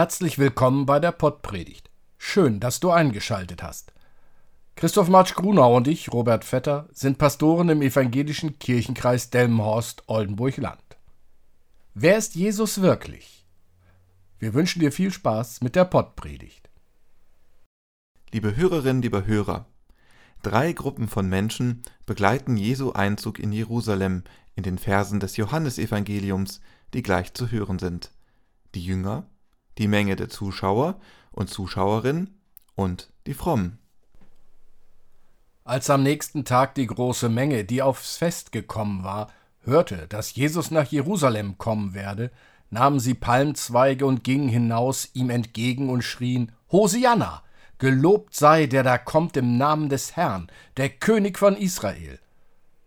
Herzlich willkommen bei der Pottpredigt. Schön, dass du eingeschaltet hast. Christoph Marsch Grunau und ich, Robert Vetter, sind Pastoren im evangelischen Kirchenkreis Delmenhorst-Oldenburg-Land. Wer ist Jesus wirklich? Wir wünschen dir viel Spaß mit der Pottpredigt. Liebe Hörerinnen, lieber Hörer, drei Gruppen von Menschen begleiten Jesu Einzug in Jerusalem in den Versen des Johannesevangeliums, die gleich zu hören sind. Die Jünger, die Menge der Zuschauer und Zuschauerinnen und die Frommen. Als am nächsten Tag die große Menge, die aufs Fest gekommen war, hörte, dass Jesus nach Jerusalem kommen werde, nahmen sie Palmzweige und gingen hinaus ihm entgegen und schrien Hosianna, gelobt sei, der da kommt im Namen des Herrn, der König von Israel.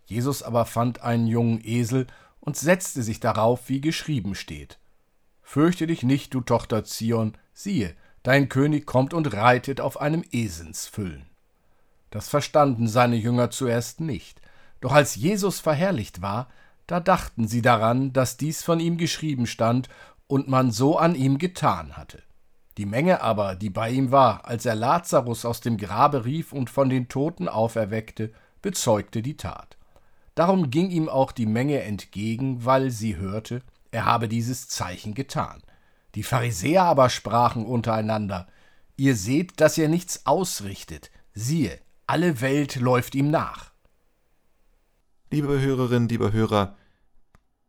Jesus aber fand einen jungen Esel und setzte sich darauf, wie geschrieben steht. Fürchte dich nicht, du Tochter Zion, siehe, dein König kommt und reitet auf einem Esensfüllen. Das verstanden seine Jünger zuerst nicht, doch als Jesus verherrlicht war, da dachten sie daran, dass dies von ihm geschrieben stand und man so an ihm getan hatte. Die Menge aber, die bei ihm war, als er Lazarus aus dem Grabe rief und von den Toten auferweckte, bezeugte die Tat. Darum ging ihm auch die Menge entgegen, weil sie hörte, er habe dieses Zeichen getan. Die Pharisäer aber sprachen untereinander, Ihr seht, dass er nichts ausrichtet, siehe, alle Welt läuft ihm nach. Liebe Hörerinnen, lieber Hörer,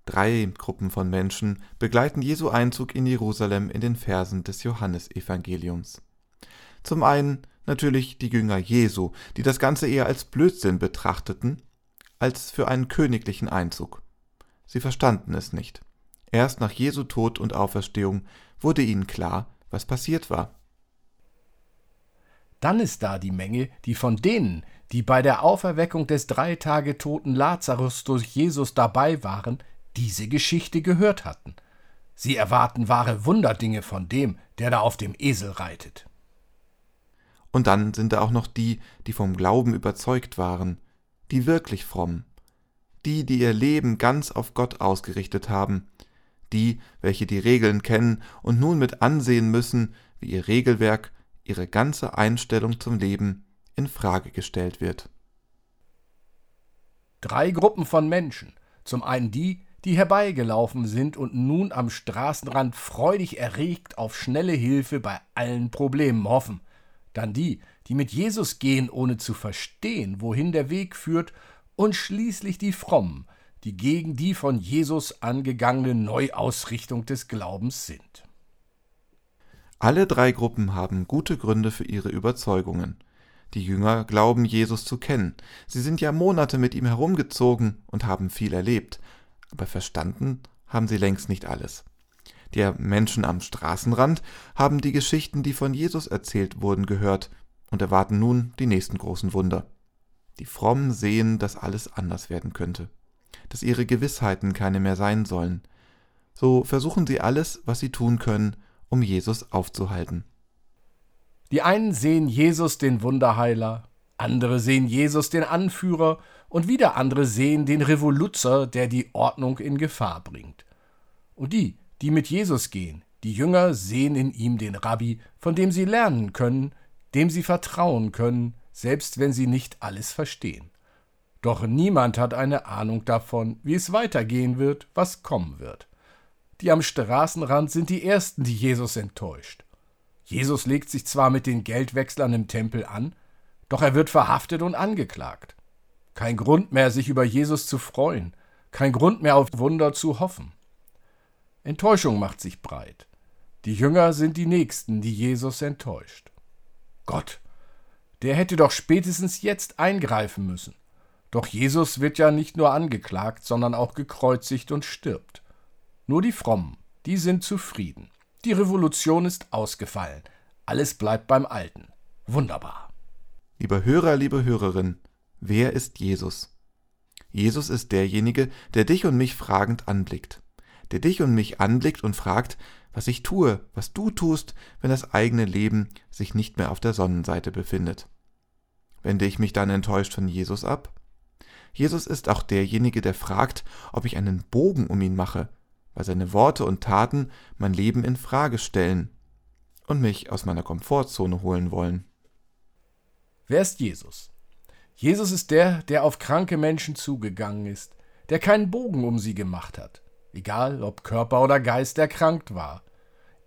drei Gruppen von Menschen begleiten Jesu Einzug in Jerusalem in den Versen des Johannesevangeliums. Zum einen natürlich die Jünger Jesu, die das Ganze eher als Blödsinn betrachteten, als für einen königlichen Einzug. Sie verstanden es nicht. Erst nach Jesu Tod und Auferstehung wurde ihnen klar, was passiert war. Dann ist da die Menge, die von denen, die bei der Auferweckung des drei Tage toten Lazarus durch Jesus dabei waren, diese Geschichte gehört hatten. Sie erwarten wahre Wunderdinge von dem, der da auf dem Esel reitet. Und dann sind da auch noch die, die vom Glauben überzeugt waren, die wirklich fromm, die, die ihr Leben ganz auf Gott ausgerichtet haben, die, welche die Regeln kennen und nun mit ansehen müssen, wie ihr Regelwerk, ihre ganze Einstellung zum Leben in Frage gestellt wird. Drei Gruppen von Menschen. Zum einen die, die herbeigelaufen sind und nun am Straßenrand freudig erregt auf schnelle Hilfe bei allen Problemen hoffen. Dann die, die mit Jesus gehen, ohne zu verstehen, wohin der Weg führt, und schließlich die Frommen, die gegen die von Jesus angegangene Neuausrichtung des Glaubens sind. Alle drei Gruppen haben gute Gründe für ihre Überzeugungen. Die Jünger glauben Jesus zu kennen. Sie sind ja Monate mit ihm herumgezogen und haben viel erlebt. Aber verstanden haben sie längst nicht alles. Die Menschen am Straßenrand haben die Geschichten, die von Jesus erzählt wurden, gehört und erwarten nun die nächsten großen Wunder. Die Frommen sehen, dass alles anders werden könnte dass ihre Gewissheiten keine mehr sein sollen. So versuchen sie alles, was sie tun können, um Jesus aufzuhalten. Die einen sehen Jesus den Wunderheiler, andere sehen Jesus den Anführer und wieder andere sehen den Revoluzer, der die Ordnung in Gefahr bringt. Und die, die mit Jesus gehen, die Jünger sehen in ihm den Rabbi, von dem sie lernen können, dem sie vertrauen können, selbst wenn sie nicht alles verstehen. Doch niemand hat eine Ahnung davon, wie es weitergehen wird, was kommen wird. Die am Straßenrand sind die Ersten, die Jesus enttäuscht. Jesus legt sich zwar mit den Geldwechslern im Tempel an, doch er wird verhaftet und angeklagt. Kein Grund mehr, sich über Jesus zu freuen, kein Grund mehr auf Wunder zu hoffen. Enttäuschung macht sich breit. Die Jünger sind die Nächsten, die Jesus enttäuscht. Gott, der hätte doch spätestens jetzt eingreifen müssen. Doch Jesus wird ja nicht nur angeklagt, sondern auch gekreuzigt und stirbt. Nur die Frommen, die sind zufrieden. Die Revolution ist ausgefallen. Alles bleibt beim Alten. Wunderbar. Lieber Hörer, liebe Hörerin, wer ist Jesus? Jesus ist derjenige, der dich und mich fragend anblickt. Der dich und mich anblickt und fragt, was ich tue, was du tust, wenn das eigene Leben sich nicht mehr auf der Sonnenseite befindet. Wende ich mich dann enttäuscht von Jesus ab? Jesus ist auch derjenige, der fragt, ob ich einen Bogen um ihn mache, weil seine Worte und Taten mein Leben in Frage stellen, und mich aus meiner Komfortzone holen wollen. Wer ist Jesus? Jesus ist der, der auf kranke Menschen zugegangen ist, der keinen Bogen um sie gemacht hat, egal ob Körper oder Geist erkrankt war.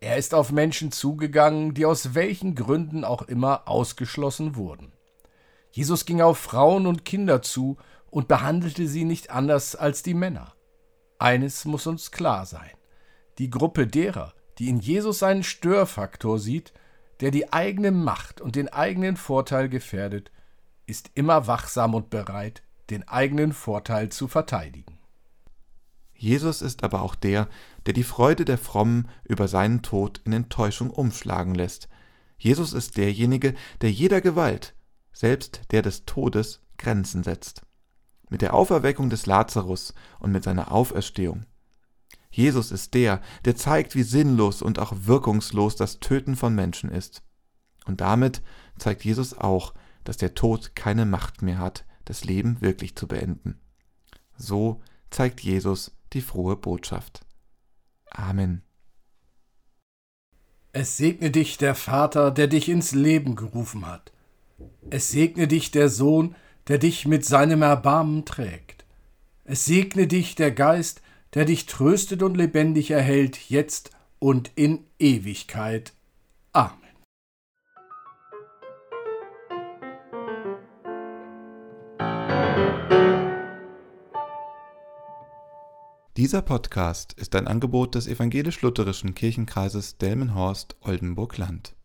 Er ist auf Menschen zugegangen, die aus welchen Gründen auch immer ausgeschlossen wurden. Jesus ging auf Frauen und Kinder zu und behandelte sie nicht anders als die Männer. Eines muss uns klar sein. Die Gruppe derer, die in Jesus einen Störfaktor sieht, der die eigene Macht und den eigenen Vorteil gefährdet, ist immer wachsam und bereit, den eigenen Vorteil zu verteidigen. Jesus ist aber auch der, der die Freude der Frommen über seinen Tod in Enttäuschung umschlagen lässt. Jesus ist derjenige, der jeder Gewalt, selbst der des Todes, Grenzen setzt. Mit der Auferweckung des Lazarus und mit seiner Auferstehung. Jesus ist der, der zeigt, wie sinnlos und auch wirkungslos das Töten von Menschen ist. Und damit zeigt Jesus auch, dass der Tod keine Macht mehr hat, das Leben wirklich zu beenden. So zeigt Jesus die frohe Botschaft. Amen. Es segne dich der Vater, der dich ins Leben gerufen hat. Es segne dich der Sohn, der dich mit seinem Erbarmen trägt. Es segne dich der Geist, der dich tröstet und lebendig erhält, jetzt und in Ewigkeit. Amen. Dieser Podcast ist ein Angebot des evangelisch-lutherischen Kirchenkreises Delmenhorst-Oldenburg-Land.